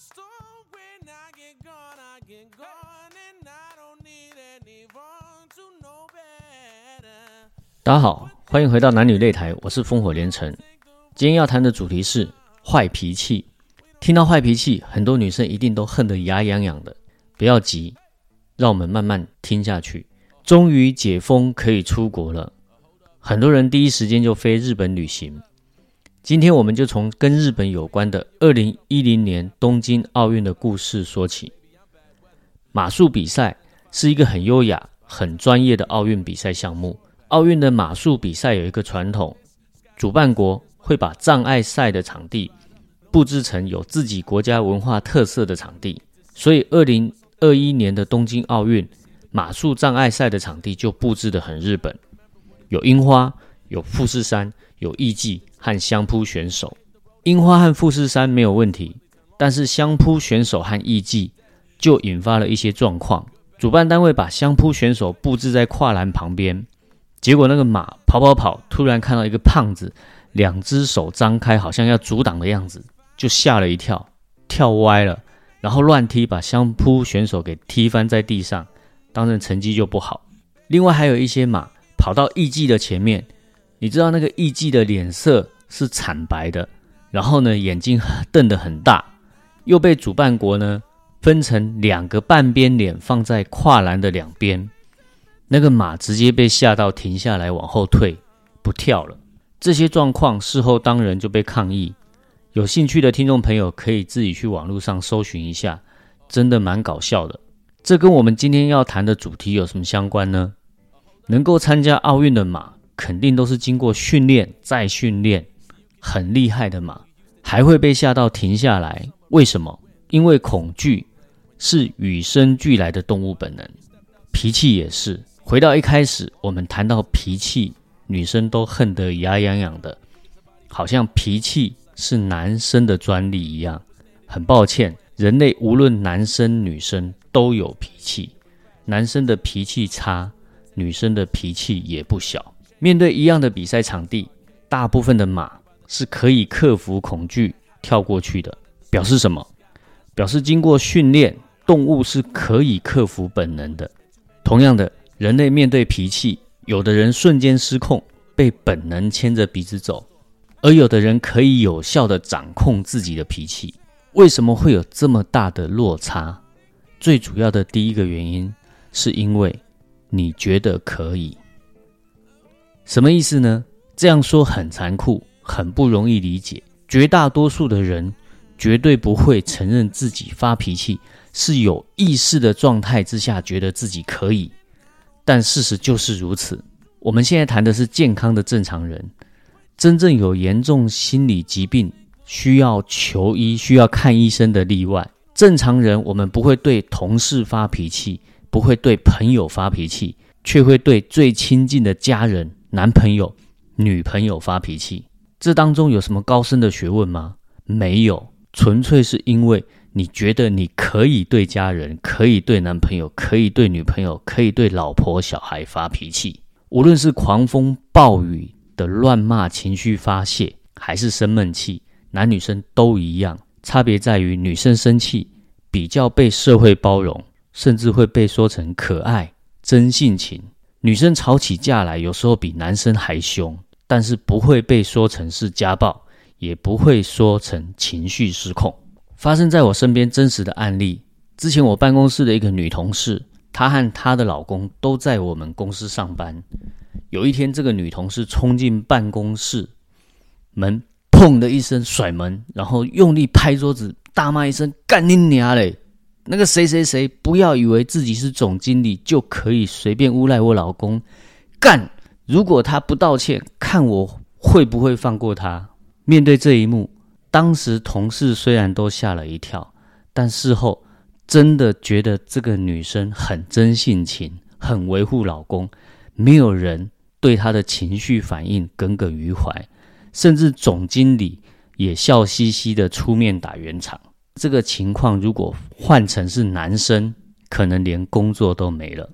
stone 大家好，欢迎回到男女擂台，我是烽火连城。今天要谈的主题是坏脾气。听到坏脾气，很多女生一定都恨得牙痒痒的。不要急，让我们慢慢听下去。终于解封，可以出国了，很多人第一时间就飞日本旅行。今天我们就从跟日本有关的2010年东京奥运的故事说起。马术比赛是一个很优雅、很专业的奥运比赛项目。奥运的马术比赛有一个传统，主办国会把障碍赛的场地布置成有自己国家文化特色的场地。所以2021年的东京奥运马术障碍赛的场地就布置得很日本，有樱花，有富士山，有艺伎和相扑选手。樱花和富士山没有问题，但是相扑选手和艺伎就引发了一些状况。主办单位把相扑选手布置在跨栏旁边，结果那个马跑跑跑，突然看到一个胖子，两只手张开，好像要阻挡的样子，就吓了一跳，跳歪了，然后乱踢，把相扑选手给踢翻在地上，当然成绩就不好。另外还有一些马跑到艺伎的前面，你知道那个艺伎的脸色是惨白的，然后呢眼睛瞪得很大，又被主办国呢分成两个半边脸放在跨栏的两边，那个马直接被吓到停下来往后退，不跳了。这些状况事后当然就被抗议。有兴趣的听众朋友可以自己去网络上搜寻一下，真的蛮搞笑的。这跟我们今天要谈的主题有什么相关呢？能够参加奥运的马，肯定都是经过训练再训练，很厉害的马，还会被吓到停下来。为什么？因为恐惧是与生俱来的动物本能，脾气也是。回到一开始，我们谈到脾气，女生都恨得牙痒痒的，好像脾气是男生的专利一样。很抱歉，人类无论男生女生都有脾气，男生的脾气差。女生的脾气也不小，面对一样的比赛场地，大部分的马是可以克服恐惧跳过去的，表示什么？表示经过训练，动物是可以克服本能的。同样的，人类面对脾气，有的人瞬间失控，被本能牵着鼻子走，而有的人可以有效的掌控自己的脾气。为什么会有这么大的落差？最主要的第一个原因，是因为。你觉得可以？什么意思呢？这样说很残酷，很不容易理解。绝大多数的人绝对不会承认自己发脾气是有意识的状态之下觉得自己可以，但事实就是如此。我们现在谈的是健康的正常人，真正有严重心理疾病需要求医、需要看医生的例外。正常人，我们不会对同事发脾气。不会对朋友发脾气，却会对最亲近的家人、男朋友、女朋友发脾气。这当中有什么高深的学问吗？没有，纯粹是因为你觉得你可以对家人、可以对男朋友、可以对女朋友、可以对老婆、小孩发脾气。无论是狂风暴雨的乱骂情绪发泄，还是生闷气，男女生都一样，差别在于女生生气比较被社会包容。甚至会被说成可爱、真性情。女生吵起架来，有时候比男生还凶，但是不会被说成是家暴，也不会说成情绪失控。发生在我身边真实的案例，之前我办公室的一个女同事，她和她的老公都在我们公司上班。有一天，这个女同事冲进办公室门，砰的一声甩门，然后用力拍桌子，大骂一声：“干你娘嘞！”那个谁谁谁，不要以为自己是总经理就可以随便诬赖我老公。干！如果他不道歉，看我会不会放过他？面对这一幕，当时同事虽然都吓了一跳，但事后真的觉得这个女生很真性情，很维护老公，没有人对她的情绪反应耿耿于怀，甚至总经理也笑嘻嘻的出面打圆场。这个情况如果换成是男生，可能连工作都没了。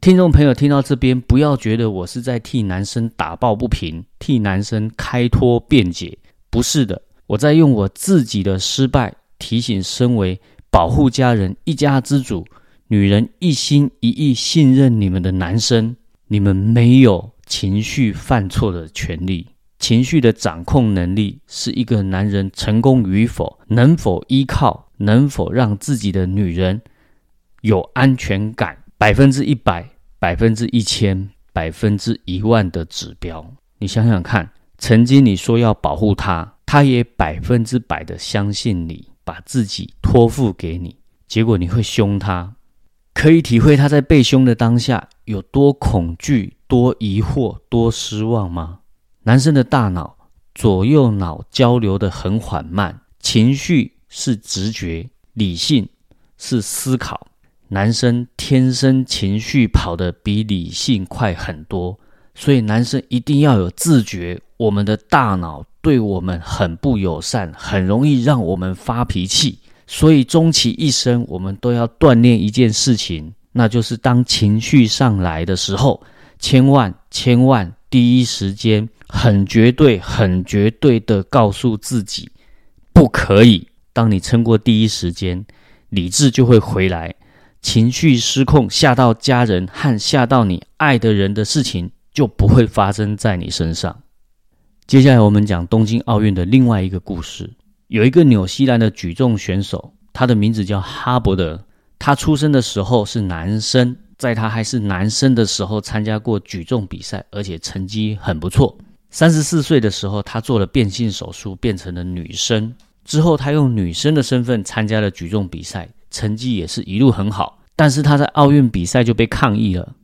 听众朋友听到这边，不要觉得我是在替男生打抱不平，替男生开脱辩解，不是的，我在用我自己的失败提醒身为保护家人、一家之主、女人一心一意信任你们的男生，你们没有情绪犯错的权利。情绪的掌控能力是一个男人成功与否、能否依靠、能否让自己的女人有安全感，百分之一百、百分之一千、百分之一万的指标。你想想看，曾经你说要保护她，她也百分之百的相信你，把自己托付给你，结果你会凶她，可以体会她在被凶的当下有多恐惧、多疑惑、多失望吗？男生的大脑左右脑交流的很缓慢，情绪是直觉，理性是思考。男生天生情绪跑得比理性快很多，所以男生一定要有自觉。我们的大脑对我们很不友善，很容易让我们发脾气。所以终其一生，我们都要锻炼一件事情，那就是当情绪上来的时候，千万千万第一时间。很绝对、很绝对的告诉自己，不可以。当你撑过第一时间，理智就会回来，情绪失控，吓到家人和吓到你爱的人的事情就不会发生在你身上。接下来我们讲东京奥运的另外一个故事。有一个纽西兰的举重选手，他的名字叫哈伯德。他出生的时候是男生，在他还是男生的时候参加过举重比赛，而且成绩很不错。三十四岁的时候，他做了变性手术，变成了女生。之后，他用女生的身份参加了举重比赛，成绩也是一路很好。但是他在奥运比赛就被抗议了，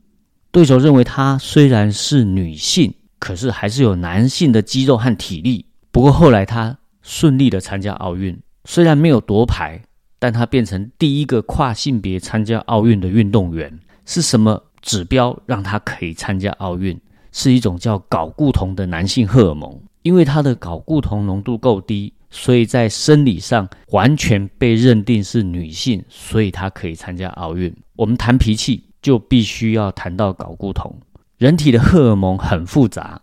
对手认为他虽然是女性，可是还是有男性的肌肉和体力。不过后来他顺利的参加奥运，虽然没有夺牌，但他变成第一个跨性别参加奥运的运动员。是什么指标让他可以参加奥运？是一种叫睾固酮的男性荷尔蒙，因为它的睾固酮浓度够低，所以在生理上完全被认定是女性，所以她可以参加奥运。我们谈脾气，就必须要谈到睾固酮。人体的荷尔蒙很复杂，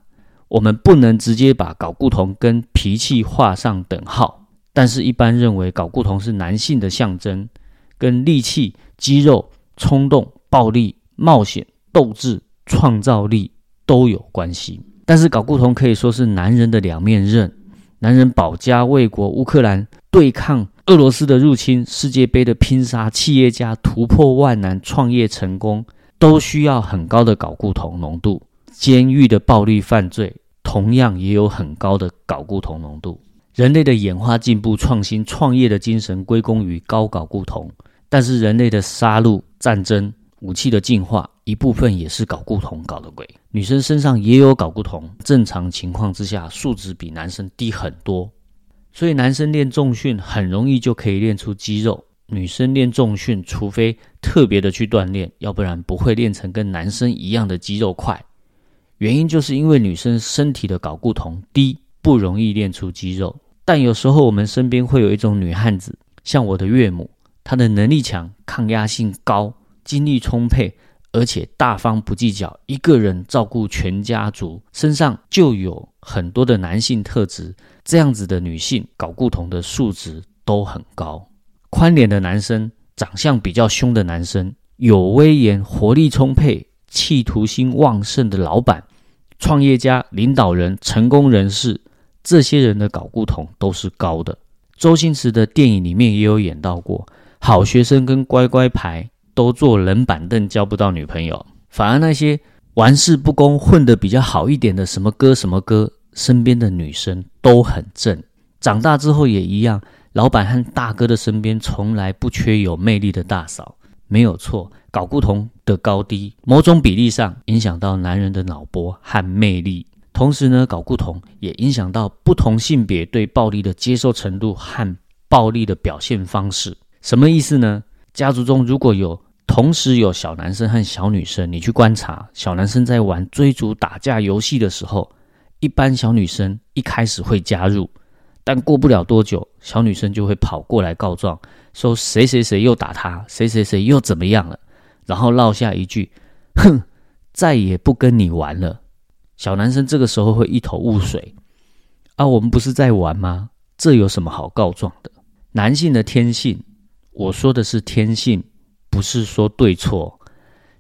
我们不能直接把睾固酮跟脾气画上等号。但是，一般认为睾固酮是男性的象征，跟力气、肌肉、冲动、暴力、冒险、斗志、创造力。都有关系，但是睾固酮可以说是男人的两面刃。男人保家卫国，乌克兰对抗俄罗斯的入侵，世界杯的拼杀，企业家突破万难创业成功，都需要很高的睾固酮浓度。监狱的暴力犯罪同样也有很高的睾固酮浓度。人类的演化进步、创新、创业的精神归功于高睾固酮，但是人类的杀戮、战争。武器的进化一部分也是睾固酮搞的鬼。女生身上也有睾固酮，正常情况之下数值比男生低很多，所以男生练重训很容易就可以练出肌肉。女生练重训，除非特别的去锻炼，要不然不会练成跟男生一样的肌肉块。原因就是因为女生身体的睾固酮低，不容易练出肌肉。但有时候我们身边会有一种女汉子，像我的岳母，她的能力强，抗压性高。精力充沛，而且大方不计较，一个人照顾全家族，身上就有很多的男性特质。这样子的女性，搞固酮的数值都很高。宽脸的男生，长相比较凶的男生，有威严、活力充沛、企图心旺盛的老板、创业家、领导人、成功人士，这些人的搞固酮都是高的。周星驰的电影里面也有演到过，好学生跟乖乖牌。都坐冷板凳交不到女朋友，反而那些玩世不恭、混得比较好一点的，什么哥什么哥，身边的女生都很正。长大之后也一样，老板和大哥的身边从来不缺有魅力的大嫂。没有错，睾固酮的高低，某种比例上影响到男人的脑波和魅力。同时呢，睾固酮也影响到不同性别对暴力的接受程度和暴力的表现方式。什么意思呢？家族中如果有同时有小男生和小女生，你去观察，小男生在玩追逐打架游戏的时候，一般小女生一开始会加入，但过不了多久，小女生就会跑过来告状，说谁谁谁又打他，谁谁谁又怎么样了，然后落下一句：“哼，再也不跟你玩了。”小男生这个时候会一头雾水，啊，我们不是在玩吗？这有什么好告状的？男性的天性，我说的是天性，不是说对错。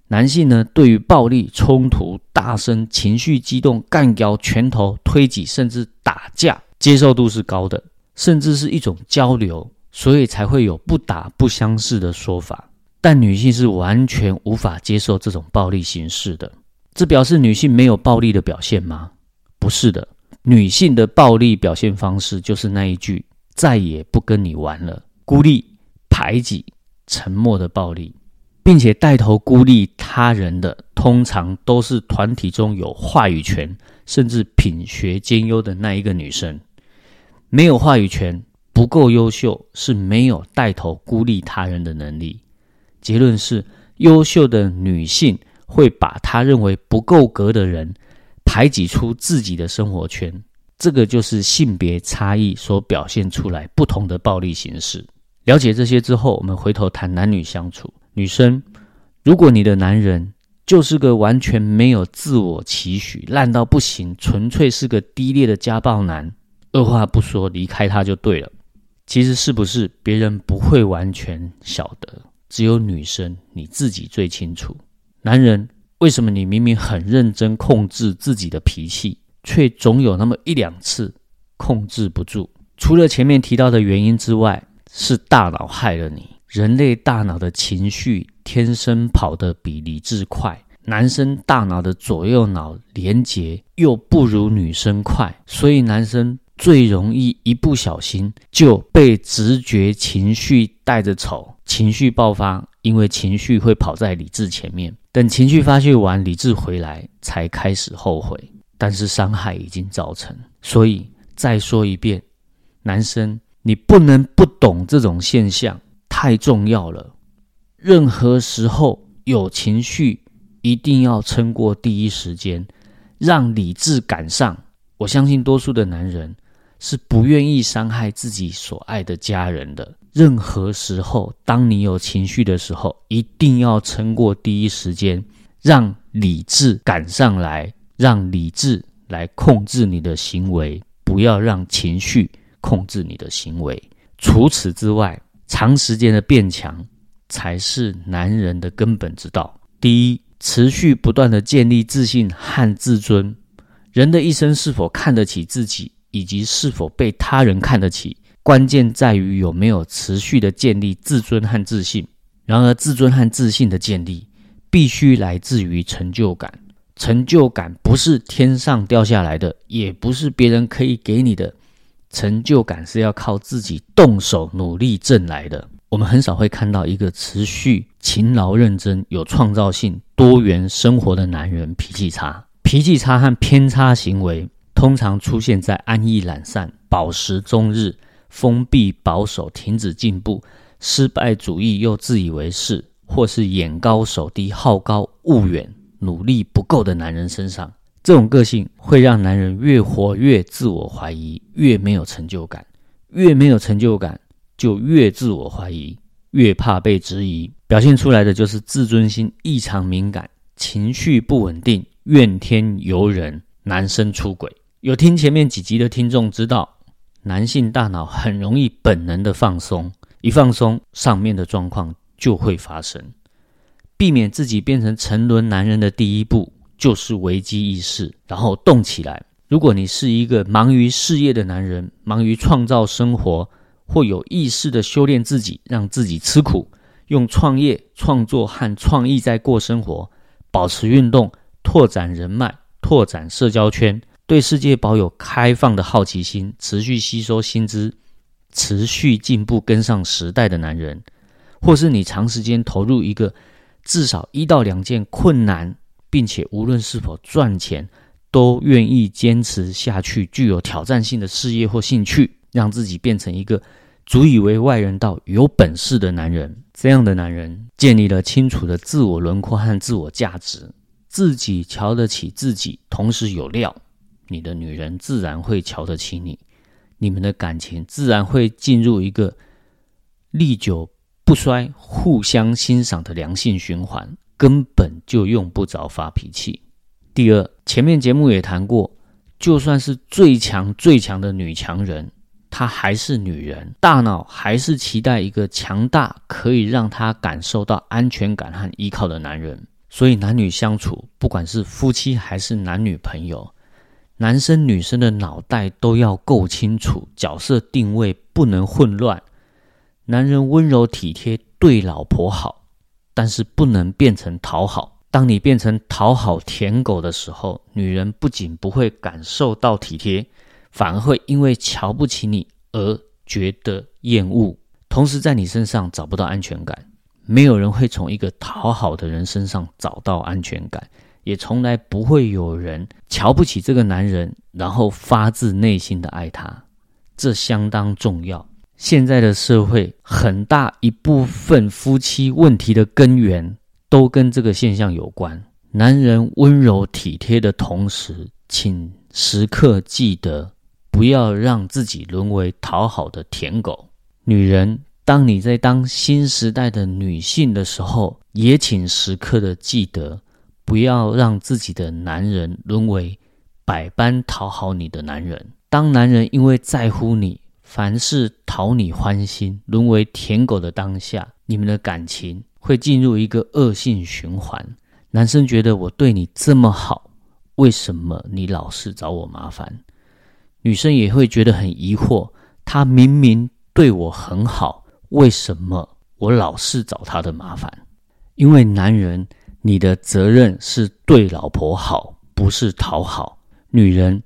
男性呢，对于暴力冲突、大声、情绪激动、干掉、拳头、推挤，甚至打架，接受度是高的，甚至是一种交流，所以才会有不打不相识的说法。但女性是完全无法接受这种暴力形式的，这表示女性没有暴力的表现吗？不是的，女性的暴力表现方式就是那一句“再也不跟你玩了”，孤立、排挤、沉默的暴力。并且带头孤立他人的，通常都是团体中有话语权，甚至品学兼优的那一个女生。没有话语权、不够优秀，是没有带头孤立他人的能力。结论是，优秀的女性会把她认为不够格的人排挤出自己的生活圈。这个就是性别差异所表现出来不同的暴力形式。了解这些之后，我们回头谈男女相处。女生，如果你的男人就是个完全没有自我期许、烂到不行、纯粹是个低劣的家暴男，二话不说离开他就对了。其实是不是别人不会完全晓得，只有女生你自己最清楚。男人为什么你明明很认真控制自己的脾气，却总有那么一两次控制不住？除了前面提到的原因之外，是大脑害了你。人类大脑的情绪天生跑得比理智快，男生大脑的左右脑连结又不如女生快，所以男生最容易一不小心就被直觉情绪带着走，情绪爆发，因为情绪会跑在理智前面，等情绪发泄完，理智回来才开始后悔，但是伤害已经造成。所以再说一遍，男生你不能不懂这种现象。太重要了，任何时候有情绪，一定要撑过第一时间，让理智赶上。我相信多数的男人是不愿意伤害自己所爱的家人的。任何时候，当你有情绪的时候，一定要撑过第一时间，让理智赶上来，让理智来控制你的行为，不要让情绪控制你的行为。除此之外，长时间的变强，才是男人的根本之道。第一，持续不断的建立自信和自尊。人的一生是否看得起自己，以及是否被他人看得起，关键在于有没有持续的建立自尊和自信。然而，自尊和自信的建立，必须来自于成就感。成就感不是天上掉下来的，也不是别人可以给你的。成就感是要靠自己动手努力挣来的。我们很少会看到一个持续勤劳认真、有创造性、多元生活的男人脾气差。脾气差和偏差行为通常出现在安逸懒散、饱食终日、封闭保守、停止进步、失败主义又自以为是，或是眼高手低、好高骛远、努力不够的男人身上。这种个性会让男人越活越自我怀疑，越没有成就感，越没有成就感就越自我怀疑，越怕被质疑，表现出来的就是自尊心异常敏感，情绪不稳定，怨天尤人，男生出轨。有听前面几集的听众知道，男性大脑很容易本能的放松，一放松，上面的状况就会发生。避免自己变成沉沦男人的第一步。就是危机意识，然后动起来。如果你是一个忙于事业的男人，忙于创造生活，或有意识的修炼自己，让自己吃苦，用创业、创作和创意在过生活，保持运动，拓展人脉，拓展社交圈，对世界保有开放的好奇心，持续吸收新知，持续进步，跟上时代的男人，或是你长时间投入一个至少一到两件困难。并且无论是否赚钱，都愿意坚持下去，具有挑战性的事业或兴趣，让自己变成一个足以为外人道有本事的男人。这样的男人建立了清楚的自我轮廓和自我价值，自己瞧得起自己，同时有料，你的女人自然会瞧得起你，你们的感情自然会进入一个历久不衰、互相欣赏的良性循环。根本就用不着发脾气。第二，前面节目也谈过，就算是最强最强的女强人，她还是女人，大脑还是期待一个强大、可以让她感受到安全感和依靠的男人。所以，男女相处，不管是夫妻还是男女朋友，男生女生的脑袋都要够清楚，角色定位不能混乱。男人温柔体贴，对老婆好，但是不能变成讨好。当你变成讨好舔狗的时候，女人不仅不会感受到体贴。反而会因为瞧不起你而觉得厌恶，同时在你身上找不到安全感。没有人会从一个讨好的人身上找到安全感，也从来不会有人瞧不起这个男人，然后发自内心的爱他。这相当重要。现在的社会很大一部分夫妻问题的根源都跟这个现象有关。男人温柔体贴的同时，请时刻记得。不要让自己沦为讨好的舔狗。女人，当你在当新时代的女性的时候，也请时刻的记得，不要让自己的男人沦为百般讨好你的男人。当男人因为在乎你，凡事讨你欢心，沦为舔狗的当下，你们的感情会进入一个恶性循环。男生觉得我对你这么好，为什么你老是找我麻烦？女生也会觉得很疑惑，他明明对我很好，为什么我老是找他的麻烦？因为男人，你的责任是对老婆好，不是讨好；女人，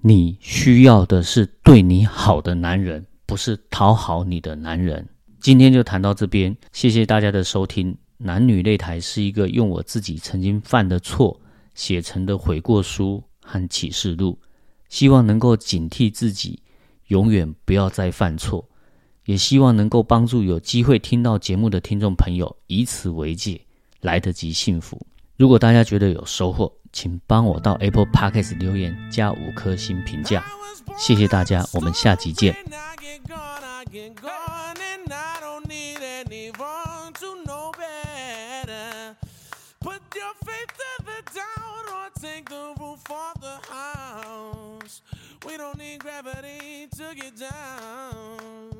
你需要的是对你好的男人，不是讨好你的男人。今天就谈到这边，谢谢大家的收听。男女擂台是一个用我自己曾经犯的错写成的悔过书和启示录。希望能够警惕自己，永远不要再犯错，也希望能够帮助有机会听到节目的听众朋友，以此为戒，来得及幸福。如果大家觉得有收获，请帮我到 Apple Podcast 留言加五颗星评价，谢谢大家，我们下集见。We don't need gravity to get down.